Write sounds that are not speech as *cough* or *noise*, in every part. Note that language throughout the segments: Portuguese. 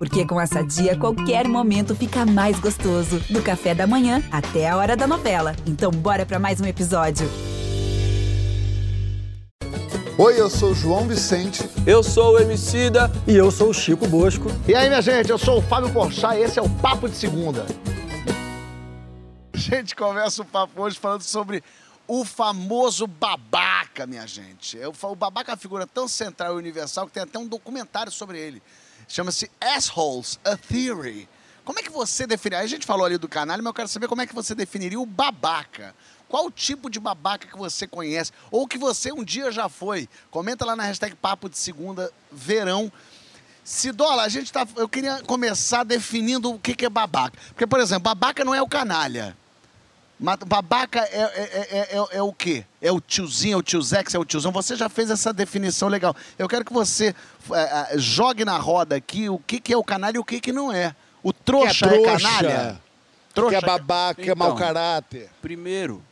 Porque com essa dia, qualquer momento fica mais gostoso. Do café da manhã até a hora da novela. Então, bora para mais um episódio. Oi, eu sou o João Vicente. Eu sou o Emicida. E eu sou o Chico Bosco. E aí, minha gente, eu sou o Fábio Porchat e esse é o Papo de Segunda. A gente começa o papo hoje falando sobre o famoso babaca, minha gente. É o babaca é uma figura tão central e universal que tem até um documentário sobre ele. Chama-se Assholes, A Theory. Como é que você definiria? A gente falou ali do canal, mas eu quero saber como é que você definiria o babaca. Qual tipo de babaca que você conhece? Ou que você um dia já foi? Comenta lá na hashtag Papo de Segunda Verão. Sidola, a gente tá. Eu queria começar definindo o que, que é babaca. Porque, por exemplo, babaca não é o canalha. Babaca é, é, é, é, o quê? É o tiozinho, é o tiozex, é o tiozão. Você já fez essa definição legal. Eu quero que você jogue na roda aqui o que, que é o canalha e o que, que não é. O trouxa é, trouxa, é canalha? Trouxa. Que é babaca, então, é mau caráter. Primeiro,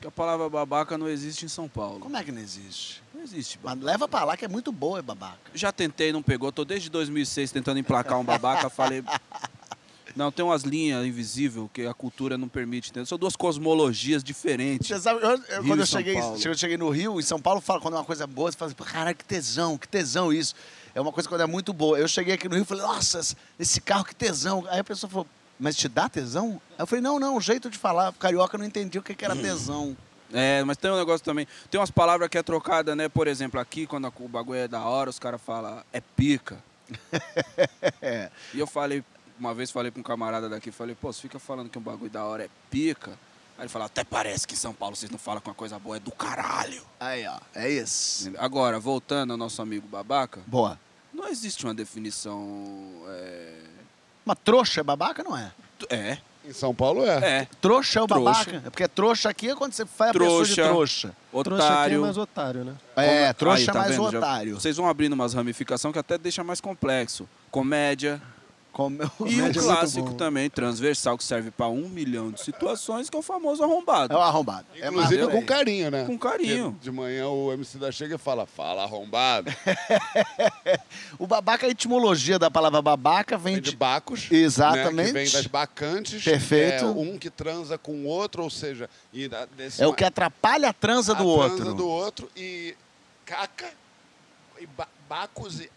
que a palavra babaca não existe em São Paulo. Como é que não existe? Não existe. Babaca. Mas leva pra lá que é muito boa, é babaca. Já tentei, não pegou. Tô desde 2006 tentando emplacar um babaca. falei. Não, tem umas linhas invisíveis que a cultura não permite. Entendeu? São duas cosmologias diferentes. Você sabe, eu, eu, quando eu cheguei, eu cheguei no Rio, em São Paulo, fala, quando é uma coisa boa, você fala assim, caralho, que tesão, que tesão isso. É uma coisa quando é muito boa. Eu cheguei aqui no Rio e falei, nossa, esse carro, que tesão. Aí a pessoa falou, mas te dá tesão? Aí eu falei, não, não, o jeito de falar. Carioca não entendia o que, que era tesão. *clears throat* É, mas tem um negócio também. Tem umas palavras que é trocada, né? Por exemplo, aqui, quando o bagulho é da hora, os caras falam, é pica. *laughs* E eu falei, uma vez falei pra um camarada daqui, falei, pô, você fica falando que um bagulho da hora é pica. Aí ele falou, até parece que em São Paulo vocês não falam que uma coisa boa é do caralho. Aí, ó, é isso. Agora, voltando ao nosso amigo babaca. Boa. Não existe uma definição. É... Uma trouxa é babaca, não é? É. Em São Paulo é. É. Trouxa é o trouxa. babaca. É porque trouxa aqui é quando você faz trouxa, a pessoa de trouxa. Otário. Trouxa aqui é mais otário, né? É, trouxa Aí, tá é mais vendo? otário. Já, vocês vão abrindo umas ramificações que até deixa mais complexo. Comédia. Como... E o um clássico também, transversal, que serve para um milhão de situações, que é o famoso arrombado. É o arrombado. É Inclusive é com carinho, né? Com carinho. Porque de manhã o MC da chega e fala, fala arrombado. *laughs* o babaca, a etimologia da palavra babaca vem, vem de... bacos. Exatamente. Né, que vem das bacantes. Perfeito. É um que transa com o outro, ou seja... E desse é o que atrapalha a transa a do outro. A transa do outro e caca, e ba bacos e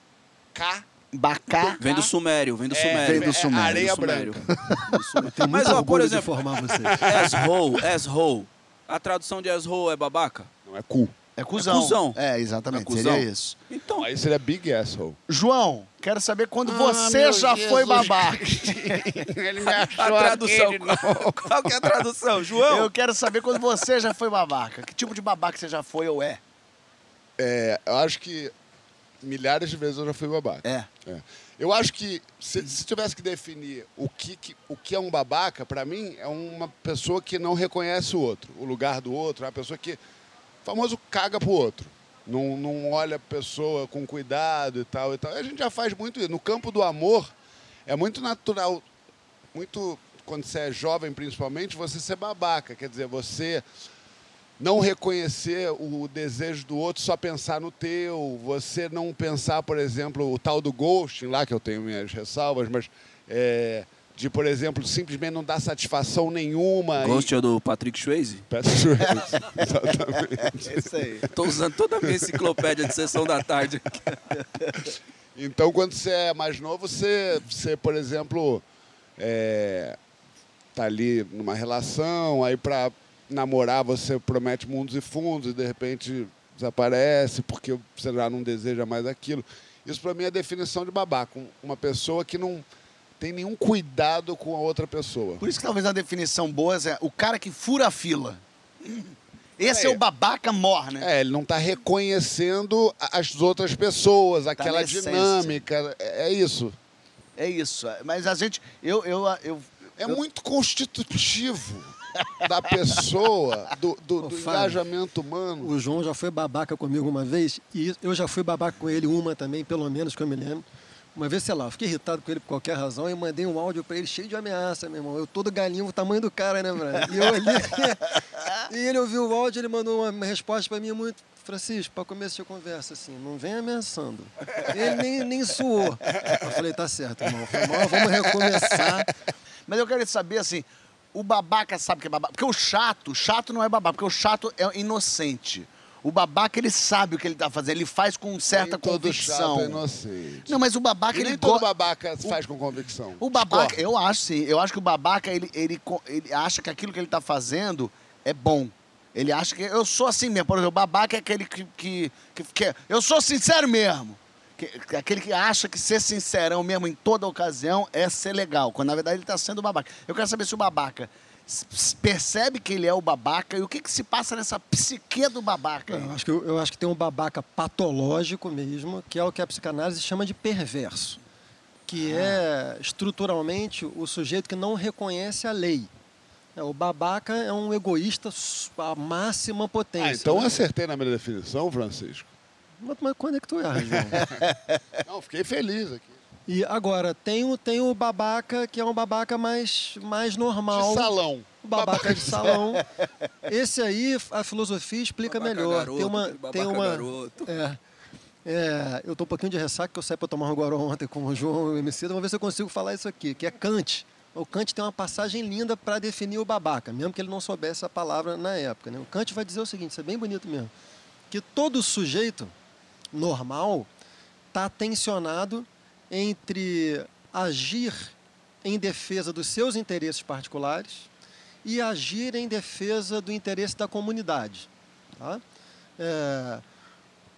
cá Bacá. Vem do Sumério, vem do é, Sumério. Vem do Sumério. É areia do Sumério. *laughs* branca. Mas, ó, por exemplo, formar vocês. *laughs* Asshole, asshole. A tradução de asshole é babaca? Não, é cu. É cuzão. É, cuzão. é exatamente, é cuzão. seria isso. Então, aí seria big asshole. João, quero saber quando ah, você já Jesus foi babaca. *laughs* Ele me achou a tradução. Qual que é a tradução, João? Eu quero saber quando você já foi babaca. Que tipo de babaca você já foi ou é? É, eu acho que milhares de vezes eu já fui babaca. É. é. Eu acho que se, se, tivesse que definir o que, que o que é um babaca, para mim é uma pessoa que não reconhece o outro, o lugar do outro, é uma pessoa que, famoso, caga pro outro. Não, não olha a pessoa com cuidado e tal e tal. A gente já faz muito isso. No campo do amor, é muito natural, muito, quando você é jovem principalmente, você ser babaca. Quer dizer, você não reconhecer o desejo do outro, só pensar no teu, você não pensar, por exemplo, o tal do ghosting lá, que eu tenho minhas ressalvas, mas é, de, por exemplo, simplesmente não dar satisfação nenhuma. Ghost e... é do Patrick Swayze? Patrick Swayze, *laughs* exatamente. É isso aí. Estou usando toda a minha enciclopédia de sessão da tarde aqui. Então, quando você é mais novo, você, você por exemplo, é, tá ali numa relação, aí para namorar você promete mundos e fundos e de repente desaparece porque você já não deseja mais aquilo. Isso para mim é a definição de babaca, uma pessoa que não tem nenhum cuidado com a outra pessoa. Por isso que talvez a definição boa é o cara que fura a fila. Esse é, é o babaca mor, né? É, ele não está reconhecendo as outras pessoas, tá aquela dinâmica. É, é isso. É isso. Mas a gente. Eu, eu, eu, é eu... muito constitutivo da pessoa, do, do, do engajamento humano. O João já foi babaca comigo uma vez e eu já fui babaca com ele uma também, pelo menos que eu me lembro. Uma vez, sei lá, eu fiquei irritado com ele por qualquer razão e mandei um áudio para ele cheio de ameaça, meu irmão. Eu todo galinho, o tamanho do cara, né, mano? E eu ali. *laughs* e ele ouviu o áudio, ele mandou uma resposta para mim muito Francisco, para começo de conversa, assim, não vem ameaçando. Ele nem, nem suou. Eu falei, tá certo, irmão. Foi mal, vamos recomeçar. Mas eu quero saber, assim, o babaca sabe que é babaca. Porque o chato, chato não é babaca, porque o chato é inocente. O babaca, ele sabe o que ele tá fazendo, ele faz com certa Nem todo convicção. chato é inocente. Não, mas o babaca, E ele nem todo go- babaca faz com convicção. O babaca, eu acho sim. Eu acho que o babaca, ele, ele, ele acha que aquilo que ele tá fazendo é bom. Ele acha que. Eu sou assim mesmo. Por exemplo, o babaca é aquele que. que, que, que- eu sou sincero mesmo. Que- que- aquele que acha que ser sincerão mesmo em toda ocasião é ser legal. Quando na verdade ele tá sendo babaca. Eu quero saber se o babaca percebe que ele é o babaca e o que, que se passa nessa psique do babaca. Eu acho, que, eu acho que tem um babaca patológico mesmo, que é o que a psicanálise chama de perverso, que é estruturalmente o sujeito que não reconhece a lei. É, o babaca é um egoísta à máxima potência. Ah, então acertei na minha definição, Francisco. Mas, mas quando é que tu erra, João? *laughs* Não, fiquei feliz aqui. E agora, tem o, tem o babaca que é um babaca mais, mais normal. De salão. O babaca de salão. Esse aí, a filosofia explica Babaca melhor. garoto, tem uma, babaca tem uma, garoto. É, é, eu tô um pouquinho de ressaca, que eu saí para tomar um guaró ontem com o João e o MC. Vamos ver se eu consigo falar isso aqui, que é Kant. O Kant tem uma passagem linda para definir o babaca, mesmo que ele não soubesse a palavra na época. Né? O Kant vai dizer o seguinte, isso é bem bonito mesmo, que todo sujeito normal está tensionado entre agir em defesa dos seus interesses particulares e agir em defesa do interesse da comunidade. Tá? É,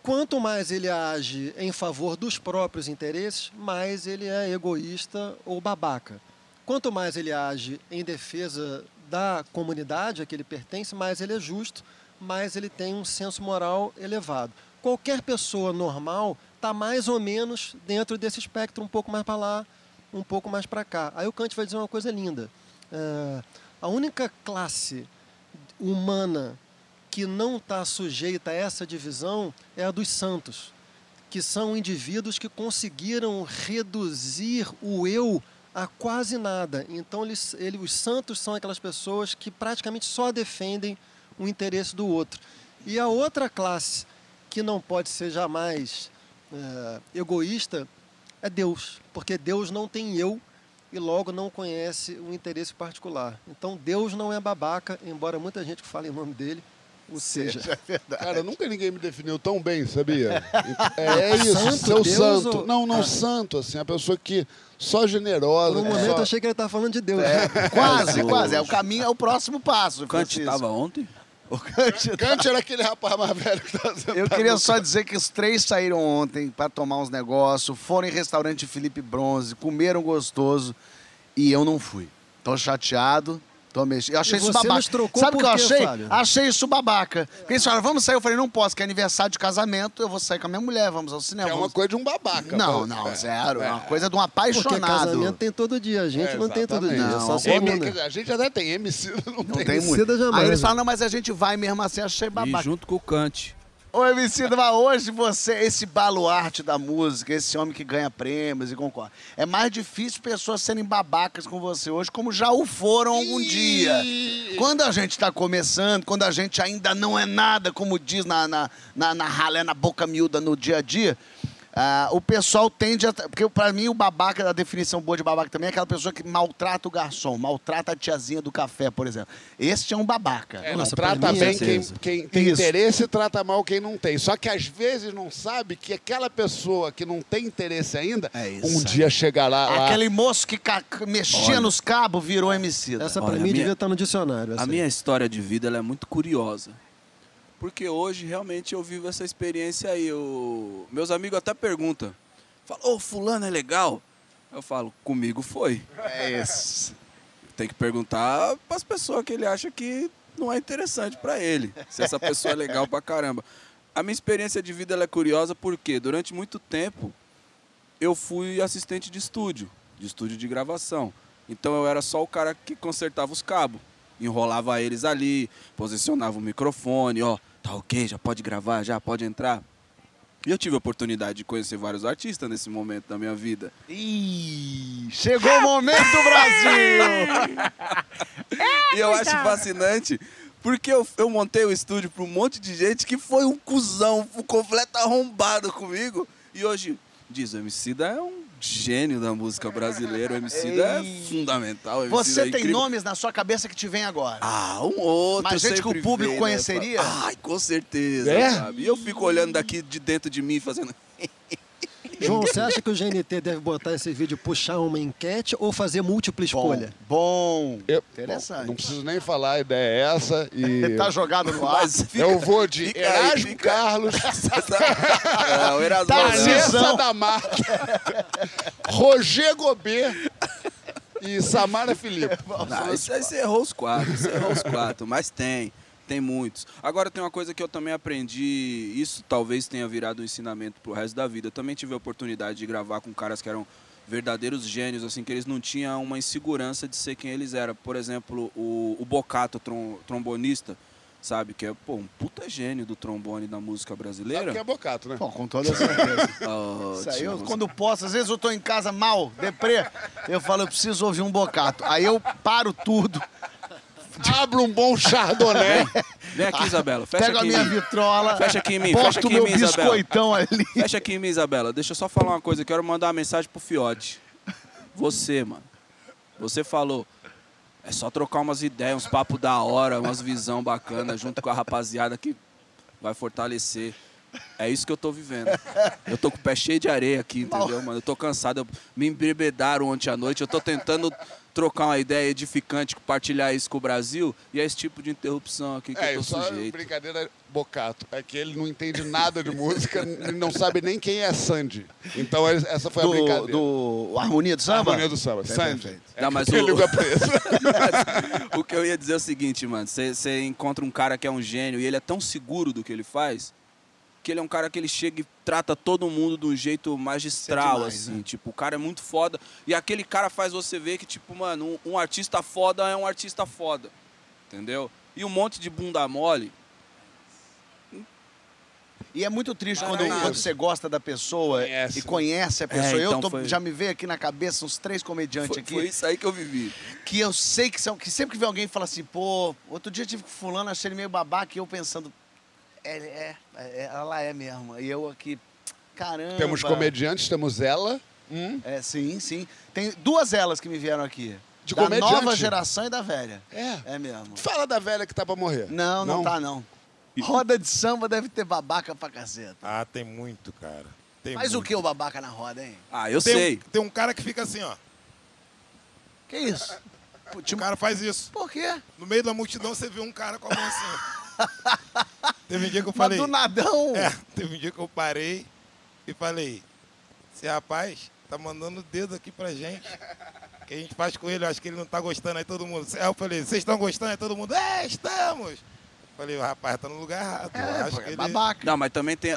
quanto mais ele age em favor dos próprios interesses, mais ele é egoísta ou babaca. Quanto mais ele age em defesa da comunidade a que ele pertence, mais ele é justo, mais ele tem um senso moral elevado. Qualquer pessoa normal está mais ou menos dentro desse espectro, um pouco mais para lá, um pouco mais para cá. Aí o Kant vai dizer uma coisa linda. É, a única classe humana que não está sujeita a essa divisão é a dos santos, que são indivíduos que conseguiram reduzir o eu a quase nada. Então, eles, ele, os santos são aquelas pessoas que praticamente só defendem o interesse do outro. E a outra classe que não pode ser jamais é, egoísta é Deus, porque Deus não tem eu e logo não conhece o interesse particular. Então Deus não é babaca, embora muita gente que fale em nome dele o seja. *laughs* Cara, nunca ninguém me definiu tão bem, sabia? *laughs* É, é isso, Santo seu Deus santo. ou- Não, não Ah. santo, assim, a pessoa que só generosa. Por um que momento só... eu achei que ele estava falando de Deus. *laughs* Quase, quase. É o caminho, é o próximo passo. Francisco. estava ontem? O Kant Kant era aquele rapaz mais velho que tá sentado. Eu queria só dizer que os três saíram ontem para tomar uns negócios, foram em restaurante Felipe Bronze, comeram gostoso e eu não fui. Tô chateado, tô mexido. Eu achei E isso você babaca. nos trocou Sabe o que eu achei? Fábio? Achei isso babaca. Porque eles falaram, vamos sair. Eu falei, não posso, que é aniversário de casamento, eu vou sair com a minha mulher, vamos ao cinema. É uma vamos- coisa de um babaca. Não, pô. não, É. zero. É É. uma coisa de um Porque apaixonado. casamento tem todo dia, a gente É, não tem todo dia, só Não, M- dizer, a gente até tem, MC não, Não tem. tem muito. Emicida jamais, Aí eles falam, não, mas a gente vai mesmo assim, achei E babaca. junto com o Kant. Ô, Emicida, mas hoje você, esse baluarte da música, esse homem que ganha prêmios e concorre, é mais difícil pessoas serem babacas com você hoje, como já o foram algum dia. Quando a gente está começando, quando a gente ainda não é nada, como diz na, na, na, na ralé, na boca miúda no dia a dia, ah, o pessoal tende a. Porque pra mim o babaca, a definição boa de babaca também é aquela pessoa que maltrata o garçom, maltrata a tiazinha do café, por exemplo. Esse é um babaca. É, Nossa, trata mim, bem quem, quem tem Isso. interesse e trata mal quem não tem. Só que às vezes não sabe que aquela pessoa que não tem interesse ainda, É isso um dia chegará lá. Aquele moço que ca- mexia Olha. nos cabos virou MC. Essa pra Olha, mim minha- devia estar no dicionário. A minha história de vida ela é muito curiosa. Porque hoje realmente eu vivo essa experiência aí. Eu... Meus amigos até perguntam. Falam, ô, fulano é legal? Eu falo, comigo foi. É isso. Tem que perguntar para as pessoas que ele acha que não é interessante para ele. Se essa pessoa é legal pra caramba. A minha experiência de vida ela é curiosa porque durante muito tempo eu fui assistente de estúdio, de estúdio de gravação. Então eu era só o cara que consertava os cabos, enrolava eles ali, posicionava o microfone, ó, tá ok, já pode gravar, já pode entrar. E eu tive a oportunidade de conhecer vários artistas nesse momento da minha vida. Ih, chegou o momento, *laughs* Brasil! *laughs* E eu acho fascinante Porque eu, eu montei o estúdio pra um monte de gente que foi um cuzão, um completo arrombado comigo. E hoje, diz, o Emicida é um gênio da música brasileira, o Emicida é Ei. fundamental. Você é tem incrível. nomes na sua cabeça que te vem agora? Ah, um outro. Mas gente que o público vem, conheceria? Né? Ai, com certeza, É? sabe? E eu fico olhando daqui de dentro de mim, fazendo... *laughs* João, você acha que o GNT deve botar esse vídeo, puxar uma enquete ou fazer múltipla escolha? Bom. Eu- Interessante. bom, não preciso nem falar, a ideia é essa. E *laughs* Tá jogado no ar. Fica- eu vou de fica Erasmo fica- Carlos, *laughs* É, o Erasmo Tá. Vanessa da Mata, Roger Gobet e Samara Felipe. Não, isso aí você errou os quatro, você errou os quatro, mas tem, tem muitos. Agora tem uma coisa que eu também aprendi, isso talvez tenha virado um ensinamento pro resto da vida. Eu também tive a oportunidade de gravar com caras que eram verdadeiros gênios, assim, que eles não tinham uma insegurança de ser quem eles eram. Por exemplo, o, o Bocato, trom- trombonista, sabe? Que é, pô, um puta gênio do trombone da música Sabe brasileira. que é bocato, né? Bom, com toda certeza. *laughs* Ótimo. Isso aí, eu, quando posso, às vezes eu tô em casa mal, deprê, eu falo, eu preciso ouvir um bocato. Aí eu paro tudo, *laughs* Abra um bom chardonnay. Vem aqui, Isabela. Fecha pego a aqui em minha mim. vitrola, Fecha aqui em mim, fecha aqui o em meu mim, Isabela. biscoitão ali. Fecha aqui em mim, Isabela. Deixa eu só falar uma coisa. Eu quero mandar uma mensagem pro Fiote. Você, mano. Você falou. É só trocar umas ideias, uns papos da hora, umas visão bacana junto com a rapaziada que vai fortalecer. É isso que eu tô vivendo. Eu tô com o pé cheio de areia aqui, entendeu, mano? Eu tô cansado. Eu- Me embebedaram ontem à noite. Eu tô tentando trocar uma ideia edificante, compartilhar isso com o Brasil. E é esse tipo de interrupção aqui que É, eu tô só sujeito. brincadeira bocato. É que ele não entende nada de música, *laughs* ele não sabe nem quem é Sandy. Então es- essa foi a Do, brincadeira. do Harmonia do Samba? Harmonia do samba. Sandy. É Não, que mas o- *laughs* o que eu ia dizer é o seguinte, mano. Você encontra um cara que é um gênio e ele é tão seguro do que ele faz que ele é um cara que ele chega e trata todo mundo de um jeito magistral, demais, assim. né? Tipo, o cara é muito foda. E aquele cara faz você ver que, tipo, mano, um, um artista foda é um artista foda. Entendeu? E um monte de bunda mole. E é muito triste quando, quando você gosta da pessoa Conhece. e conhece a pessoa. É, eu então tô- foi- já me veio aqui na cabeça uns três comediantes Foi, aqui foi isso aí que eu vivi. que eu sei que são. Que sempre que vem alguém e fala assim, pô, outro dia eu tive com fulano, achei ele meio babaca, e eu pensando, é, é, é, ela é mesmo. E eu aqui, caramba. temos comediantes, temos ela. Hum, É, sim, sim. Tem duas elas que me vieram aqui. De da comediante? nova geração e da velha. é. É mesmo. Fala da velha que tá pra morrer. Não, não, tá, não. Roda de samba deve ter babaca pra caceta. Ah, tem muito, cara. Tem Mas o muito. que o babaca na roda, hein? Ah, eu Tem, um- sei. tem um cara que fica assim, ó. Que isso? *laughs* O cara faz isso. Por quê? No meio da multidão você vê um cara com a mão assim. *laughs* teve um dia que eu Mas falei. do nadão. É, teve um dia que eu parei e falei: esse rapaz tá mandando dedo aqui pra gente. O que a gente faz com ele? Eu acho que ele não tá gostando. Aí todo mundo. Aí eu falei: vocês estão gostando? Aí todo mundo: é, estamos. Falei: o rapaz tá no lugar errado. Eu É, acho pô, que é ele. babaca. Não, mas também tem.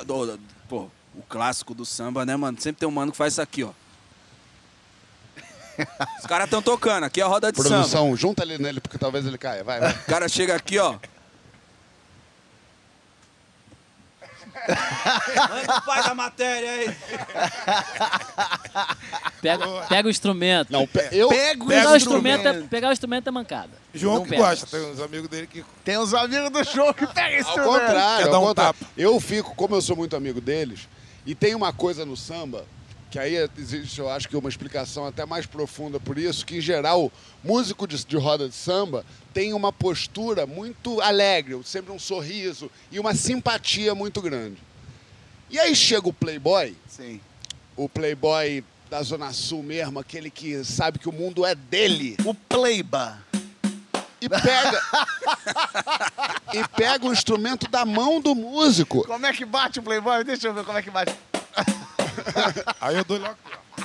Pô, o clássico do samba, né, mano? Sempre tem um mano que faz isso aqui, ó. Os caras estão tocando, aqui é a roda de samba. Produção, junta ali nele, porque talvez ele caia. Vai, vai. O cara chega aqui, ó. Manda o pai da matéria aí. Pega, pega o instrumento. Não, pe- eu. Pega o pegar, o instrumento. instrumento é, pegar o instrumento é mancada. João Não que pega. gosta, tem uns amigos dele que. Tem uns amigos do show que pegam esse Ao instrumento. contrário, ao um contrário. tapa. Eu fico, como eu sou muito amigo deles, e tem uma coisa no samba, que aí existe, eu acho que uma explicação até mais profunda por isso, que em geral, músico de, de roda de samba tem uma postura muito alegre, sempre um sorriso e uma simpatia muito grande. E aí chega o playboy, Sim. o playboy da Zona Sul mesmo, aquele que sabe que o mundo é dele. O Playba. E pega. e pega o instrumento da mão do músico. Como é que bate o Playboy? Deixa eu ver como é que bate. *laughs* Aí eu dou logo. ó,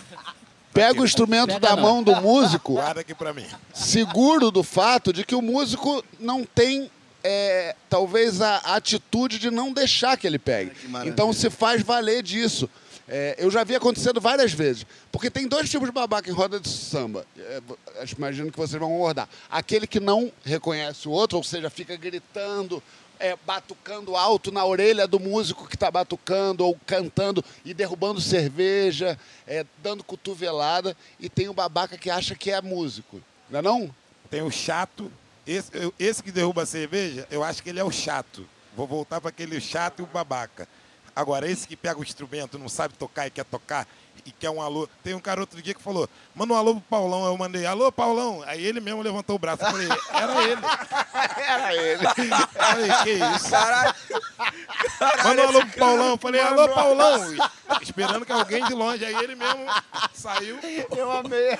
Pega o instrumento Pega da não. mão do *laughs* músico, Guarda aqui pra mim. seguro do fato de que o músico não tem. é, talvez a atitude de não deixar que ele pegue. que. Então se faz valer disso. É, eu já vi acontecendo várias vezes. Porque tem dois tipos de babaca em roda de samba. É, acho- imagino que vocês vão concordar. Aquele que não reconhece o outro, ou seja, fica gritando, é, batucando alto na orelha do músico que está batucando, ou cantando e derrubando cerveja, é, dando cotovelada. E tem o babaca que acha que é músico. Não é não? Tem o chato Esse, esse que derruba a cerveja, eu acho que ele é o chato. Vou voltar para aquele chato e o babaca. Agora, esse que pega o instrumento, não sabe tocar e quer tocar e quer um alô. Tem um cara outro dia que falou, manda um alô pro Paulão. Eu mandei, alô, Paulão. Aí ele mesmo levantou o braço. Eu falei, era ele. *laughs* Era ele. Eu falei, que isso? Caralho. Manda um alô pro Paulão. Eu falei, alô, Paulão. E Esperando que alguém de longe. Aí ele mesmo saiu. Eu amei.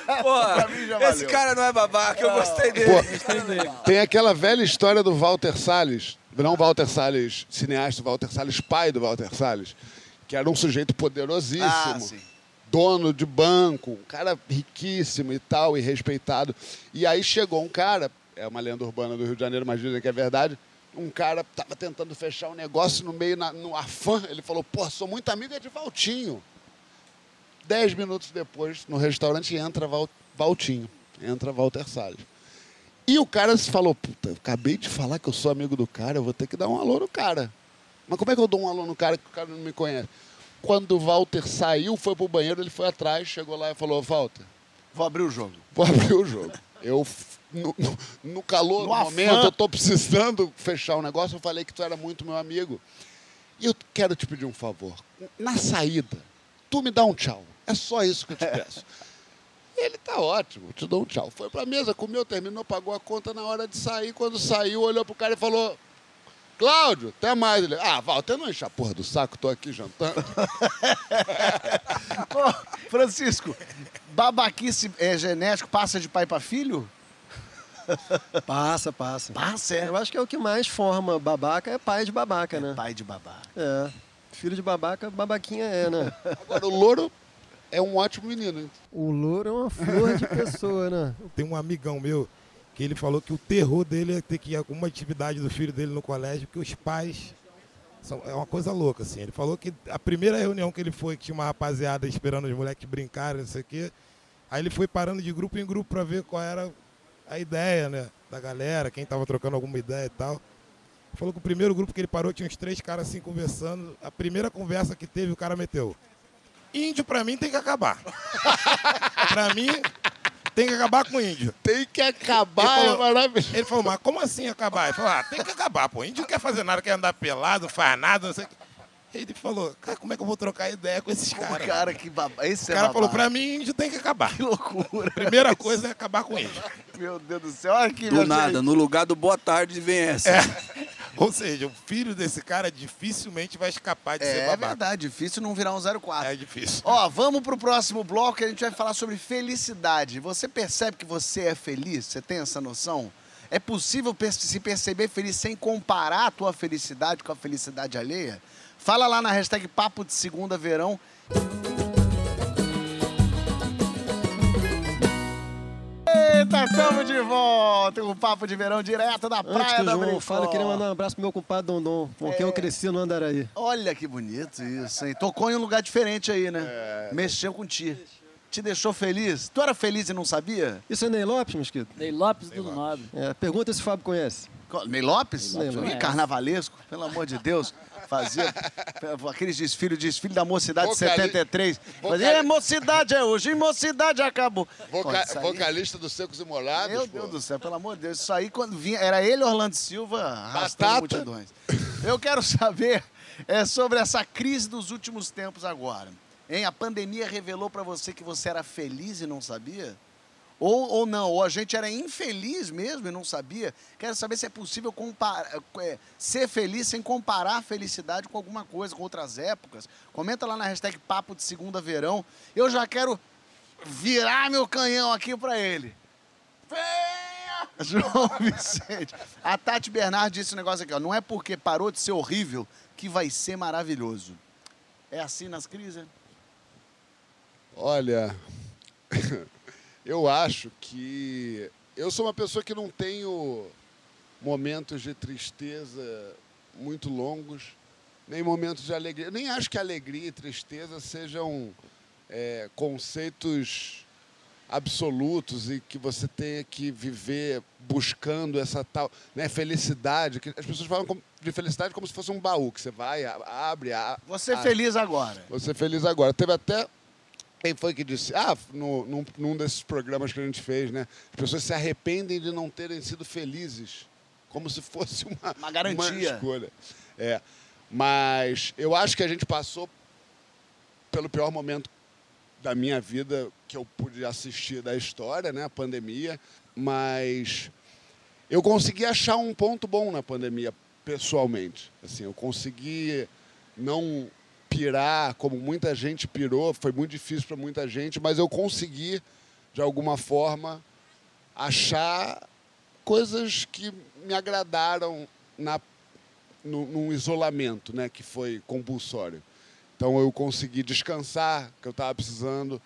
Já esse cara não é babaca, eu gostei dele. Pô, tem aquela velha história do Walter Salles, não Walter Salles cineasta, Walter Salles pai do Walter Salles, que era um sujeito poderosíssimo, Ah, sim. Dono de banco, um cara riquíssimo e tal, e respeitado. E aí chegou um cara, é uma lenda urbana do Rio de Janeiro, mas dizem que é verdade, um cara tava tentando fechar um negócio no meio, na- no afã, ele falou, pô, sou muito amigo é de Valtinho. Dez minutos depois, no restaurante, entra Val- Valtinho, entra Walter Salles. E o cara se falou, puta, acabei de falar que eu sou amigo do cara, eu vou ter que dar um alô no cara. Mas como é que eu dou um alô no cara que o cara não me conhece? Quando o Walter saiu, foi pro banheiro, ele foi atrás, chegou lá e falou, Walter, Vou abrir o jogo. *laughs* vou abrir o jogo. Eu, no, no- no calor No do afã. momento, eu tô precisando fechar o negócio, eu falei que tu era muito meu amigo. E eu quero te pedir um favor. Na saída, tu me dá um tchau. É só isso que eu te peço. Ele tá ótimo, te dou um tchau. Foi pra mesa, comeu, terminou, pagou a conta na hora de sair. Quando saiu, olhou pro cara e falou: Cláudio, até mais. Ele, ah, Walter, não enche a porra do saco, tô aqui jantando. *laughs* Ô, Francisco, babaquice é genético passa de pai pra filho? Passa, passa. Passa, é. Eu acho que é o que mais forma babaca é pai de babaca, né? Pai de babá. É. Filho de babaca, babaquinha é, né? Agora, o louro é um ótimo menino. hein? O louro é uma flor de pessoa, né? Tem um amigão meu que ele falou que o terror dele é ter que ir a alguma atividade do filho dele no colégio, porque os pais. São, é uma coisa louca, assim. Ele falou que a primeira reunião que ele foi, que tinha uma rapaziada esperando os moleques brincarem, não sei o quê. Aí ele foi parando de grupo em grupo para ver qual era a ideia, né? Da galera, quem tava trocando alguma ideia e tal. Falou que o primeiro grupo que ele parou tinha uns três caras assim conversando. A primeira conversa que teve, o cara meteu. Índio pra mim tem que acabar. *laughs* pra mim tem que acabar com o índio. Tem que acabar, Ele é falou- maravilhoso. Ele falou, mas como assim acabar? Ele falou, ah, tem que acabar, pô. Índio não quer fazer nada, quer andar pelado, não faz nada, não sei o que. Ele falou, cara, como é que eu vou trocar ideia com esses O caras? cara que babá. Esse O é cara babá. falou, pra mim, índio tem que acabar. Que loucura. Primeira coisa é acabar com o índio. Meu Deus do céu. Olha aqui, Do nada, gente. no lugar do boa tarde vem essa. *laughs* Ou seja, o filho desse cara dificilmente vai escapar de ser É babaca. verdade, difícil não virar um 04. É difícil. Ó, vamos pro próximo bloco que a gente vai falar sobre felicidade. Você percebe que você é feliz? Você tem essa noção? É possível se perceber feliz sem comparar a tua felicidade com a felicidade alheia? Fala lá na hashtag Papo de Segunda Verão. Eita, estamos de volta com o Papo de Verão direto da Antes Praia que o da João fale, eu queria mandar um abraço pro meu compadre Dondon, com quem eu cresci no Andaraí. Olha que bonito isso, hein? Tocou em um lugar diferente aí, né? É. Mexeu com ti. Te deixou feliz? Tu era feliz e não sabia? Isso é Ney Lopes, Mosquito? Ney Lopes do Nobre. É, pergunta se o Fábio conhece. Co- Ney Lopes? Ney Lopes. Ih, carnavalesco, pelo amor de Deus. Fazia *laughs* aqueles desfiles, desfile da mocidade de Vocali- 73. Vocali- Fazia, "É, mocidade é hoje, e mocidade acabou. Voca- Pô, aí- vocalista dos Secos e Molhados. Meu pô. Deus do céu, pelo amor de Deus. Isso aí, quando vinha, era ele, Orlando Silva, arrastando multidões. Eu quero saber é, sobre essa crise dos últimos tempos agora. Hein? A pandemia revelou pra você que você era feliz e não sabia? Ou, ou não, ou a gente era infeliz mesmo e não sabia. Quero saber se é possível comparar, é, ser feliz sem comparar a felicidade com alguma coisa, com outras épocas. Comenta lá na hashtag Papo de Segunda Verão. Eu já quero virar meu canhão aqui pra ele. Venha! *laughs* João Vicente. A Tati Bernard disse um negócio aqui, ó. Não é porque parou de ser horrível que vai ser maravilhoso. É assim nas crises? Olha, eu acho que eu sou uma pessoa que não tenho momentos de tristeza muito longos, nem momentos de alegria. Eu nem acho que alegria e tristeza sejam é, conceitos absolutos e que você tenha que viver buscando essa tal né, felicidade. Que as pessoas falam de felicidade como se fosse um baú que você vai, abre, a- Você é feliz agora. Ser feliz agora. Teve até Quem foi que disse? Ah, no, num, num desses programas que a gente fez, né? As pessoas se arrependem de não terem sido felizes. Como se fosse uma, *laughs* Uma garantia. escolha. É. Mas eu acho que a gente passou pelo pior momento da minha vida que eu pude assistir da história, né? A pandemia. Mas eu consegui achar um ponto bom na pandemia, pessoalmente. Assim, eu consegui não pirar como muita gente pirou, foi muito difícil para muita gente, mas eu consegui, de alguma forma, achar coisas que me agradaram na, no, num isolamento, né, que foi compulsório. Então eu consegui descansar, que eu estava precisando,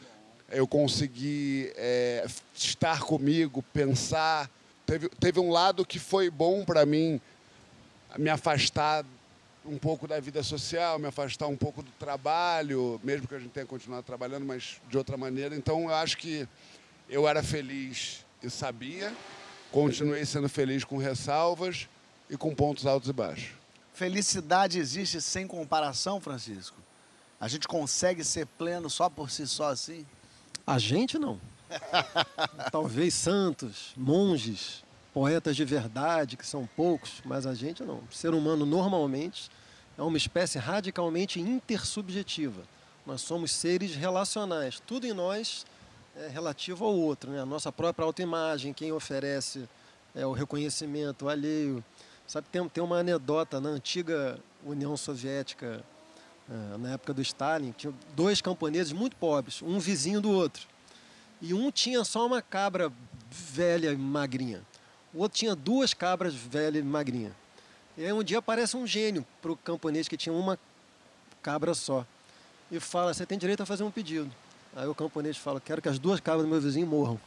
eu consegui é, estar comigo, pensar. Teve, teve um lado que foi bom para mim, me afastar um pouco da vida social, me afastar um pouco do trabalho, mesmo que a gente tenha continuado trabalhando, mas de outra maneira. Então eu acho que eu era feliz e sabia, continuei sendo feliz com ressalvas e com pontos altos e baixos. Felicidade existe sem comparação, Francisco? A gente consegue ser pleno só por si só assim? A gente não. *laughs* Talvez santos, monges, poetas de verdade, que são poucos, mas a gente não. O ser humano normalmente é uma espécie radicalmente intersubjetiva. Nós somos seres relacionais. Tudo em nós é relativo ao outro. Né? A nossa própria autoimagem, quem oferece é, o reconhecimento alheio. Sabe, tem, tem uma anedota na antiga União Soviética, é, na época do Stalin, tinha dois camponeses muito pobres, um vizinho do outro. E um tinha só uma cabra velha e magrinha. O outro tinha duas cabras velhas e magrinha. E aí um dia aparece um gênio para o camponês que tinha uma cabra só. E fala, você tem direito a fazer um pedido. Aí o camponês fala, quero que as duas cabras do meu vizinho morram.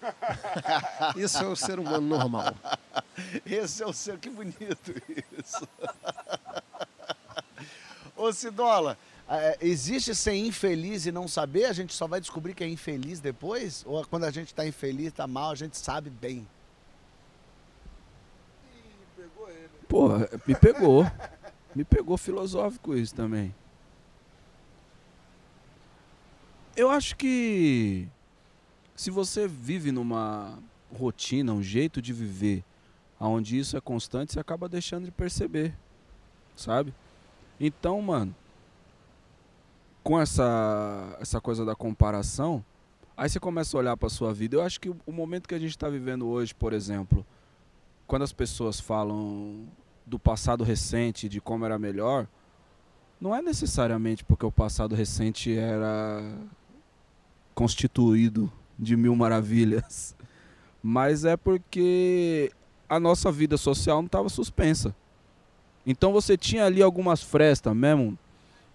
*laughs* Isso é o ser humano normal. Esse é o seu, que bonito isso. Ô Cidola, é, existe ser infeliz e não saber? A gente só vai descobrir que é infeliz depois? Ou quando a gente está infeliz, está mal, a gente sabe bem? Pô, me pegou. Me pegou filosófico isso também. Eu acho que se você vive numa rotina, um jeito de viver, onde isso é constante, você acaba deixando de perceber, sabe? Então, mano, com essa essa coisa da comparação, aí você começa a olhar para sua vida. Eu acho que o momento que a gente está vivendo hoje, por exemplo, quando as pessoas falam do passado recente, de como era melhor, não é necessariamente porque o passado recente era constituído de mil maravilhas, *laughs* mas é porque a nossa vida social não estava suspensa. Então você tinha ali algumas frestas mesmo,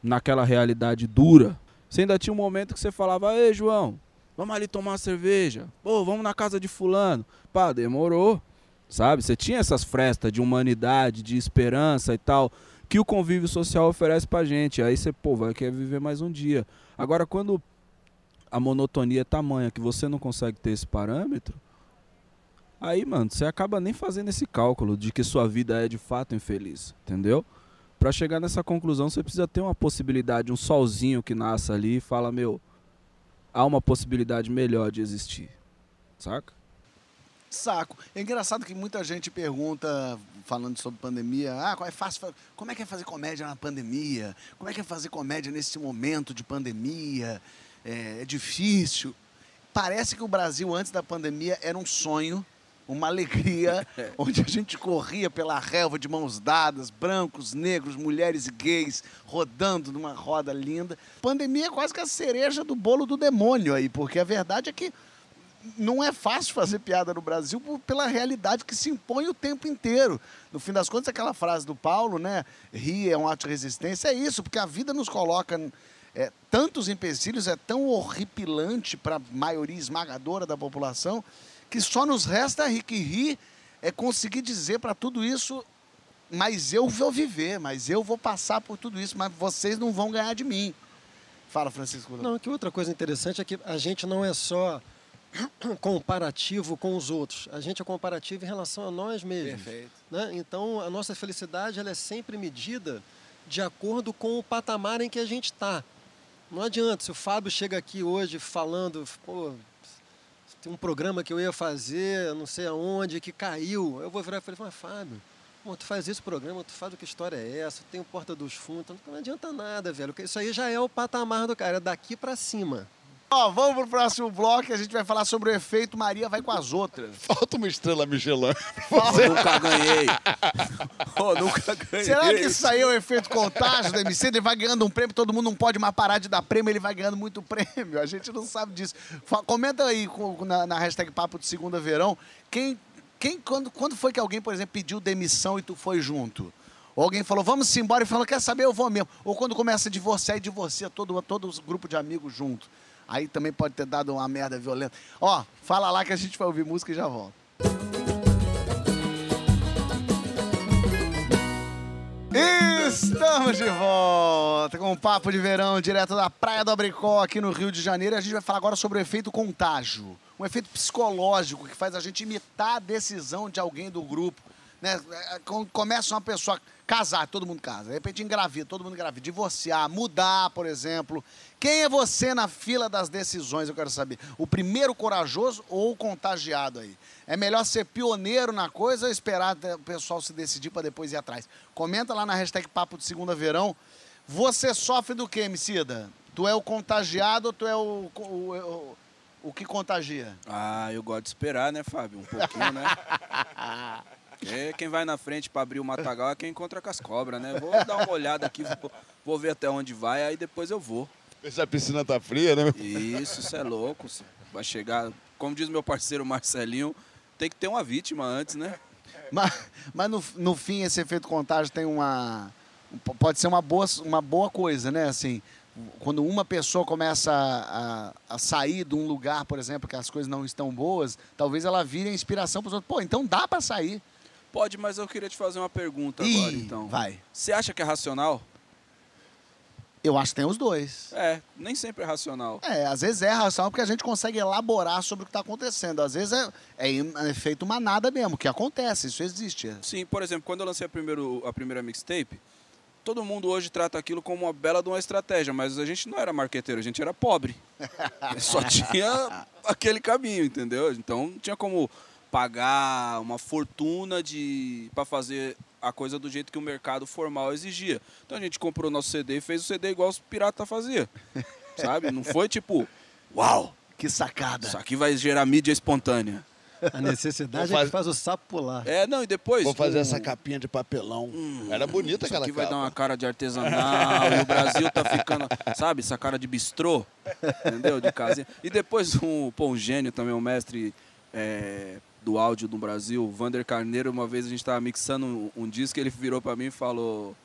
naquela realidade dura. Você ainda tinha um momento que você falava, ei João, vamos ali tomar uma cerveja. Pô, vamos na casa de fulano. Pá, demorou. Sabe? Você tinha essas frestas de humanidade, de esperança e tal, que o convívio social oferece pra gente. Aí você, pô, vai querer viver mais um dia. Agora, quando a monotonia é tamanha que você não consegue ter esse parâmetro, aí, mano, você acaba nem fazendo esse cálculo de que sua vida é de fato infeliz, entendeu? Pra chegar nessa conclusão, você precisa ter uma possibilidade, um solzinho que nasce ali e fala, meu, há uma possibilidade melhor de existir, saca? Saco. É engraçado que muita gente pergunta, falando sobre pandemia, ah, como é fácil, como é que é fazer comédia na pandemia? Como é que é fazer comédia nesse momento de pandemia? É, é difícil. Parece que o Brasil, antes da pandemia, era um sonho, uma alegria, *laughs* onde a gente corria pela relva de mãos dadas, brancos, negros, mulheres e gays, rodando numa roda linda. Pandemia é quase que a cereja do bolo do demônio aí, porque a verdade é que não é fácil fazer piada no Brasil pela realidade que se impõe o tempo inteiro. No fim das contas, aquela frase do Paulo, né? Rir é um ato de resistência, é isso, porque a vida nos coloca é, tantos empecilhos, é tão horripilante para a maioria esmagadora da população, que só nos resta rir. Que rir é conseguir dizer para tudo isso, mas eu vou viver, mas eu vou passar por tudo isso, mas vocês não vão ganhar de mim. Fala, Francisco. Não, que outra coisa interessante é que a gente não é só *clears throat* comparativo com os outros, a gente é comparativo em relação a nós mesmos. Perfeito. né? Então, a nossa felicidade ela é sempre medida de acordo com o patamar em que a gente está. Não adianta, se o Fábio chega aqui hoje falando, pô, tem um programa que eu ia fazer, não sei aonde, que caiu, eu vou virar e falar, mas Fábio, pô, tu faz esse programa, tu faz o que história é essa, tem o Porta dos Fundos, não adianta nada, velho. Isso aí já é o patamar do cara, é daqui pra cima. Ó, vamos pro próximo bloco, a gente vai falar sobre o efeito Maria vai com as outras. Falta uma estrela Michelin. *laughs* Nunca ganhei. *laughs* Ô, nunca ganhei. Será que isso aí é o efeito contágio do MC? Ele vai ganhando um prêmio, todo mundo não pode mais parar de dar prêmio, ele vai ganhando muito prêmio. A gente não sabe disso. Comenta aí com- na, na hashtag Papo de Segunda Verão, quem, quem quando, quando foi que alguém, por exemplo, pediu demissão e tu foi junto? Ou alguém falou, vamos embora, e falou, quer saber, eu vou mesmo. Ou quando começa a divorciar e divorcia todo, todo o grupo de amigos junto. Aí também pode ter dado uma merda violenta. Ó, fala lá que a gente vai ouvir música e já volta. Estamos de volta com um papo de verão direto da Praia do Abricó, aqui no Rio de Janeiro. E a gente vai falar agora sobre o efeito contágio. Um efeito psicológico que faz a gente imitar a decisão de alguém do grupo. Né? É, Quando começa uma pessoa a casar, todo mundo casa. De repente engravida, todo mundo engravida. Divorciar, mudar, por exemplo. Quem é você na fila das decisões, eu quero saber. O primeiro corajoso ou o contagiado aí? É melhor ser pioneiro na coisa ou esperar o pessoal se decidir para depois ir atrás? Comenta lá na hashtag Papo de Segunda Verão. Você sofre do que, Emicida? Tu é o contagiado ou tu é o, o, o, o que contagia? Ah, eu gosto de esperar, né, Fábio? Um pouquinho, né? *laughs* É, quem vai na frente pra abrir o matagal é quem encontra com as cobras, né? Vou dar uma olhada aqui, vou, vou ver até onde vai, aí depois eu vou. Ver se a piscina tá fria, né? Isso, isso é louco. Vai chegar, como diz meu parceiro Marcelinho, tem que ter uma vítima antes, né? Mas, mas no, no fim, esse efeito contágio tem uma. Pode ser uma boa, uma boa coisa, né? Assim, quando uma pessoa começa a, a, a sair de um lugar, por exemplo, que as coisas não estão boas, talvez ela vire a inspiração para os outros. Pô, então dá para sair. Pode, mas eu queria te fazer uma pergunta Ih, agora, então. vai. Você acha que é racional? Eu acho que tem os dois. É, nem sempre é racional. É, às vezes é racional porque a gente consegue elaborar sobre o que está acontecendo. Às vezes é, é, é feito manada mesmo, que acontece, isso existe. Sim, por exemplo, quando eu lancei a, primeiro, a primeira mixtape, todo mundo hoje trata aquilo como uma bela de uma estratégia, mas a gente não era marqueteiro, a gente era pobre. *laughs* Só tinha aquele caminho, entendeu? Então não tinha como pagar uma fortuna de para fazer a coisa do jeito que o mercado formal exigia. Então a gente comprou nosso CD e fez o CD igual os piratas faziam. *laughs* Sabe? Não foi tipo, uau, Que sacada. isso aqui vai gerar mídia espontânea. A necessidade Vou é faz- que faz o sapo pular. É, não, e depois. Vou fazer o- essa capinha de papelão. Era bonita Isso aquela aqui vai dar uma cara de artesanal e o Brasil tá ficando, sabe, essa cara de bistrô, entendeu? De casinha. E depois um, pô, um gênio também, um mestre é, do áudio do Brasil, o Vander Carneiro, uma vez a gente tava mixando um, um disco, ele virou para mim e falou: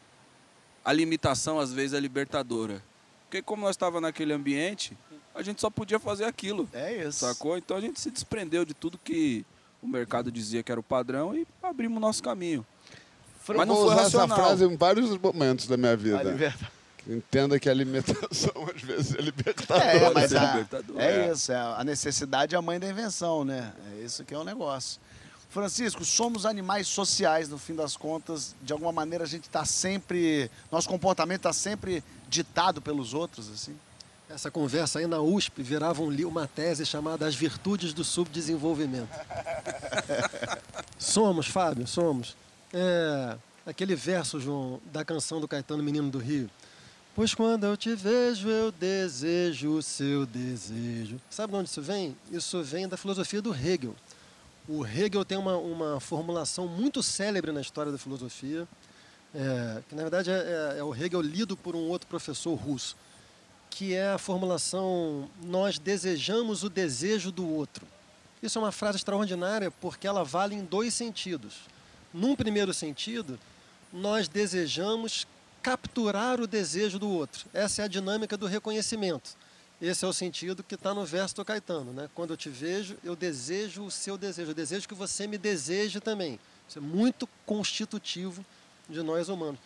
a limitação às vezes é libertadora. Porque como nós estava naquele ambiente, a gente só podia fazer aquilo. É isso. Sacou? Então a gente se desprendeu de tudo que o mercado dizia que era o padrão e abrimos o nosso caminho. Eu Mas não vou foi usar racional. essa frase em vários momentos da minha A vida. Entenda que a alimentação *laughs* às vezes é libertadora. É, mas ser a, libertador. é isso, é, a necessidade é a mãe da invenção, né? É isso que é o negócio. Francisco, somos animais sociais, no fim das contas. De alguma maneira a gente está sempre. Nosso comportamento está sempre ditado pelos outros, assim. Essa conversa aí na USP virava um li- uma tese chamada As Virtudes do Subdesenvolvimento. *laughs* somos, Fábio, somos. É, aquele verso, João, da canção do Caetano Menino do Rio. Pois quando eu te vejo, eu desejo o seu desejo. Sabe de onde isso vem? Isso vem da filosofia do Hegel. O Hegel tem uma, uma formulação muito célebre na história da filosofia, é, que na verdade é, é- é o Hegel lido por um outro professor russo que é a formulação nós desejamos o desejo do outro. Isso é uma frase extraordinária porque ela vale em dois sentidos. Num primeiro sentido, nós desejamos capturar o desejo do outro. Essa é a dinâmica do reconhecimento. Esse é o sentido que está no verso do Caetano. Né? Quando eu te vejo, eu desejo o seu desejo. Eu desejo que você me deseje também. Isso é muito constitutivo de nós humanos.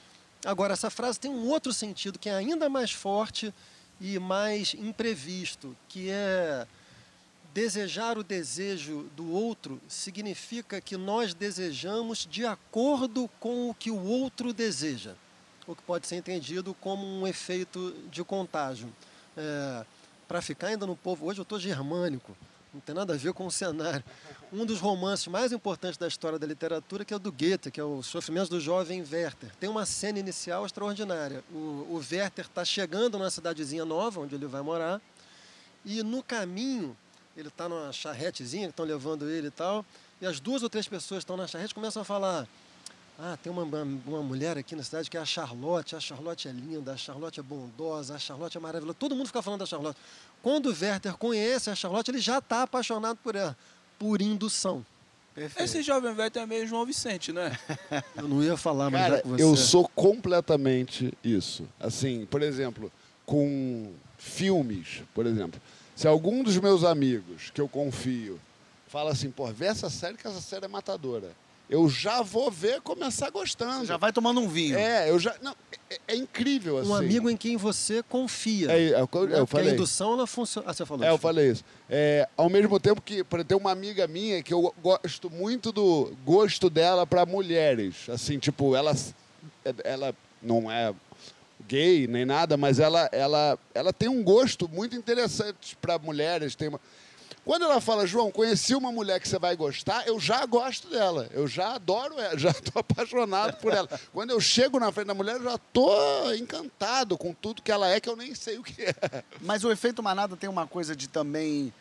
Agora, essa frase tem um outro sentido que é ainda mais forte e mais imprevisto, que é desejar o desejo do outro significa que nós desejamos de acordo com o que o outro deseja, o que pode ser entendido como um efeito de contágio. É, para ficar ainda no povo, hoje eu estou germânico, não tem nada a ver com o cenário. Um dos romances mais importantes da história da literatura, que é o do Goethe, que é o Sofrimento do Jovem Werther. Tem uma cena inicial extraordinária. O, o Werther está chegando numa cidadezinha nova, onde ele vai morar, e no caminho, ele está numa charretezinha, que estão levando ele e tal, e as duas ou três pessoas que estão na charrete começam a falar ah, tem uma, uma mulher aqui na cidade que é a Charlotte. A Charlotte é linda, a Charlotte é bondosa, a Charlotte é maravilhosa. Todo mundo fica falando da Charlotte. Quando o Werther conhece a Charlotte, ele já está apaixonado por ela, por indução. Perfeito. Esse jovem velho é meio João Vicente, né? *laughs* Eu não ia falar, mas já que você... eu sou completamente isso. Assim, por exemplo, com filmes, por exemplo. Se algum dos meus amigos que eu confio fala assim, pô, vê essa série que essa série é matadora. Eu já vou ver começar gostando. Você já vai tomando um vinho. É, eu já. Não, é, é incrível assim. Um amigo em quem você confia. É, é, eu, né? eu Porque a falei. indução, ela funciona... Ah, você falou. É, eu desculpa. falei isso. É, ao mesmo tempo que, exemplo, tem uma amiga minha que eu gosto muito do gosto dela para mulheres. Assim, tipo, ela, ela não é gay nem nada, mas ela, ela, ela tem um gosto muito interessante para mulheres. Tem uma... Quando ela fala, João, conheci uma mulher que você vai gostar, eu já gosto dela. Eu já adoro ela, *laughs* já estou apaixonado por ela. Quando eu chego na frente da mulher, eu já estou encantado com tudo que ela é, que eu nem sei o que é. Mas o efeito manada tem uma coisa de também,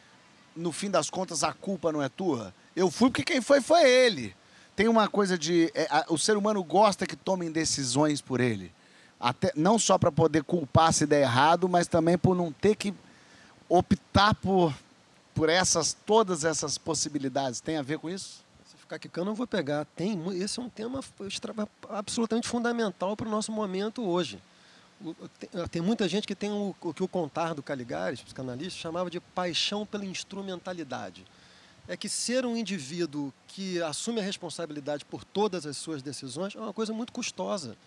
no fim das contas, a culpa não é tua. Eu fui porque quem foi foi ele. Tem uma coisa de. é, a- o ser humano gosta que tomem decisões por ele. Até, não só para poder culpar se der errado, mas também por não ter que optar por, por essas, todas essas possibilidades. Tem a ver com isso? Se ficar quicando, eu vou pegar. Tem, esse é um tema absolutamente fundamental para o nosso momento hoje. O- Tem, muita gente que tem o, o que o Contardo Caligares, psicanalista, chamava de paixão pela instrumentalidade. É que ser um indivíduo que assume a responsabilidade por todas as suas decisões é uma coisa muito custosa.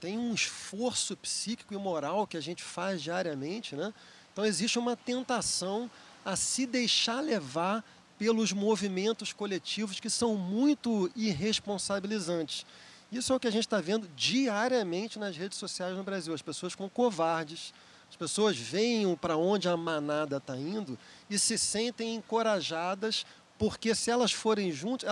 Tem um esforço psíquico e moral que a gente faz diariamente, né? Então existe uma tentação a se deixar levar pelos movimentos coletivos que são muito irresponsabilizantes. Isso é o que a gente está vendo diariamente nas redes sociais no Brasil. As pessoas com covardes, as pessoas veem para onde a manada está indo e se sentem encorajadas, porque se elas forem juntas,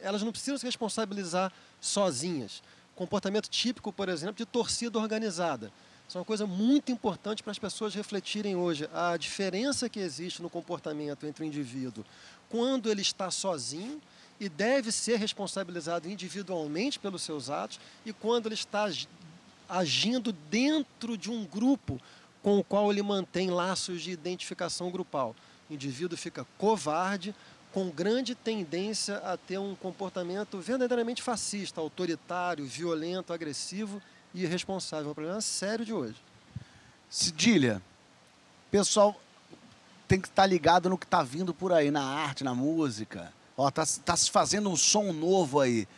elas, não precisam se responsabilizar sozinhas. Comportamento típico, por exemplo, de torcida organizada. Isso é uma coisa muito importante para as pessoas refletirem hoje. A diferença que existe no comportamento entre o indivíduo quando ele está sozinho e deve ser responsabilizado individualmente pelos seus atos e quando ele está agi- agindo dentro de um grupo com o qual ele mantém laços de identificação grupal. O indivíduo fica covarde, com grande tendência a ter um comportamento verdadeiramente fascista, autoritário, violento, agressivo e irresponsável. É um problema sério de hoje. Cedilha, pessoal tem que estar ligado no que está vindo por aí, na arte, na música. Ó, tá, tá se fazendo um som novo aí.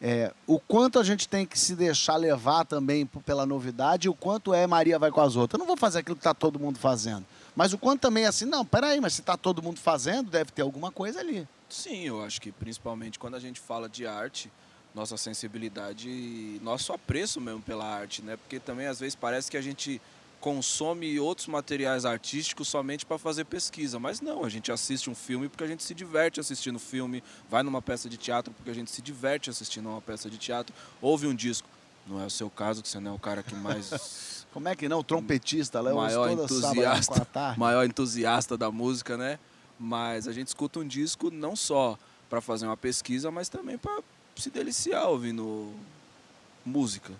É, o quanto a gente tem que se deixar levar também pela novidade e o quanto é Maria vai com as outras. Eu não vou fazer aquilo que está todo mundo fazendo. Mas o quanto também é assim, não, peraí, mas se está todo mundo fazendo, deve ter alguma coisa ali. Sim, eu acho que principalmente quando a gente fala de arte, nossa sensibilidade e nosso apreço mesmo pela arte, né? Porque também às vezes parece que a gente consome outros materiais artísticos somente para fazer pesquisa, mas não, a gente assiste um filme porque a gente se diverte assistindo filme, vai numa peça de teatro porque a gente se diverte assistindo uma peça de teatro, ouve um disco. Não é o seu caso, que você não é o cara que mais *laughs* Como é que não? O trompetista, Léo, maior sábado, entusiasta, da tarde. maior entusiasta da música, né? Mas a gente escuta um disco não só para fazer uma pesquisa, mas também para se deliciar ouvindo música,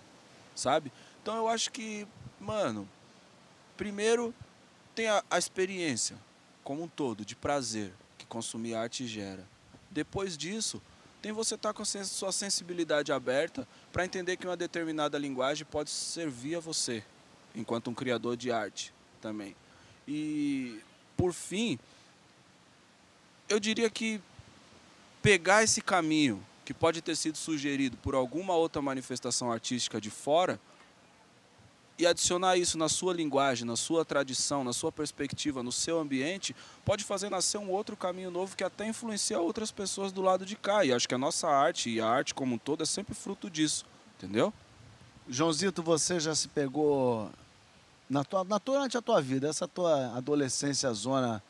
sabe? Então eu acho que, mano, primeiro tem a, a experiência como um todo de prazer que consumir arte gera. Depois disso, tem você estar com a sen- sua sensibilidade aberta para entender que uma determinada linguagem pode servir a você, enquanto um criador de arte também. E, por fim, eu diria que pegar esse caminho que pode ter sido sugerido por alguma outra manifestação artística de fora e adicionar isso na sua linguagem, na sua tradição, na sua perspectiva, no seu ambiente, pode fazer nascer um outro caminho novo que até influencia outras pessoas do lado de cá. E acho que a nossa arte e a arte como um todo é sempre fruto disso, entendeu? Joãozito, você já se pegou Na tua, na, durante a tua vida, essa tua adolescência zona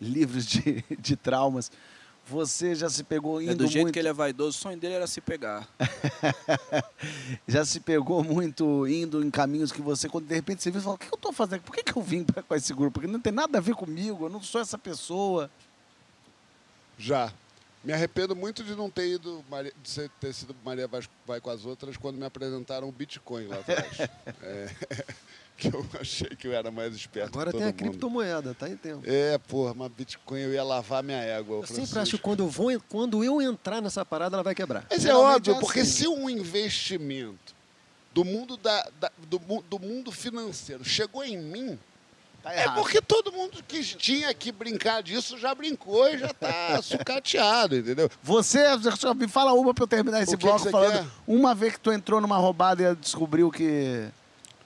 livre de, *laughs* de traumas, você já se pegou indo É do jeito muito... que ele é vaidoso, o sonho dele era se pegar. *laughs* já se pegou muito indo em caminhos que você, quando de repente você viu, você fala, o que eu tô fazendo? Por que, que eu vim com esse grupo? Porque não tem nada a ver comigo, eu não sou essa pessoa. Já. Me arrependo muito de não ter ido, de ser- ter sido Maria vai, vai com as outras quando me apresentaram o Bitcoin lá atrás. *laughs* É, *laughs* que eu achei que eu era mais esperto Agora que tem a mundo. criptomoeda, tá em tempo. É, porra, mas Bitcoin eu ia lavar minha égua. Eu sempre acho que quando eu, vou, quando eu entrar nessa parada, ela vai quebrar. Mas é Geralmente óbvio, é porque assim. se um investimento do mundo, da, da- do, do mundo financeiro chegou em mim, Tá é porque todo mundo que tinha que brincar disso já brincou e já tá *laughs* sucateado, entendeu? Você, só me fala uma pra eu terminar esse O que bloco que falando. quer? Uma vez que tu entrou numa roubada e descobriu que,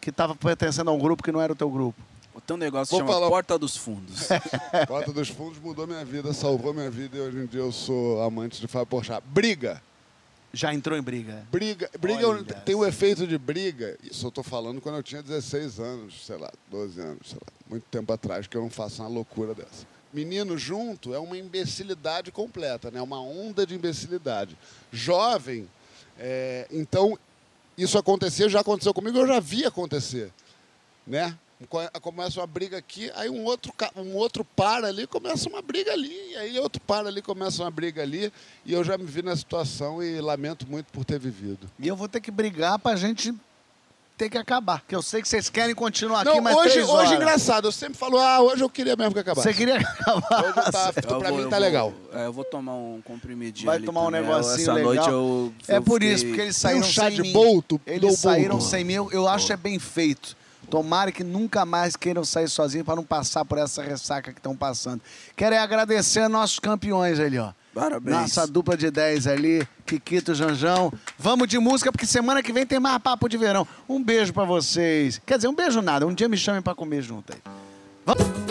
que tava pertencendo a um grupo que não era o teu grupo. Tem um negócio Vou chama falar- Porta dos Fundos. *laughs* Porta dos Fundos mudou minha vida, salvou minha vida e hoje em dia eu sou amante de Fábio Porchat. Briga! Já entrou em briga. Briga, briga Olha tem um efeito de briga. Isso eu tô falando quando eu tinha 16 anos, sei lá, 12 anos, sei lá, muito tempo atrás, que eu não faço uma loucura dessa. Menino junto é uma imbecilidade completa, né? Uma onda de imbecilidade. Jovem, é, então isso acontecia, já aconteceu comigo, eu já vi acontecer, né? Co- Começa uma briga aqui, aí um outro, um outro para ali, começa uma briga ali, e aí outro para ali, começa uma briga ali, e eu já me vi na situação e lamento muito por ter vivido. E eu vou ter que brigar pra gente ter que acabar. Porque eu sei que vocês querem continuar aqui, Não, mas hoje, três horas. hoje engraçado, eu sempre falo, ah, hoje eu queria mesmo que acabasse. Você queria acabar. Hoje tá, Eu pra vou- mim tá vou- legal. é, eu vou tomar um comprimidinho Vai ali tomar um também. negocinho Essa legal. noite eu, É eu por fiquei- isso, porque eles saíram um chá sem de mim. bolto, Eles saíram bolto. sem mim. Eu, eu acho é bem feito. Tomara que nunca mais queiram sair sozinhos para não passar por essa ressaca que estão passando. Quero agradecer a nossos campeões ali, ó. Parabéns. Nossa dupla de 10 ali, Kikito Janjão. Vamos de música, porque semana que vem tem mais papo de verão. Um beijo pra vocês. Quer dizer, um beijo nada. Um dia me chamem pra comer junto aí. Vamos.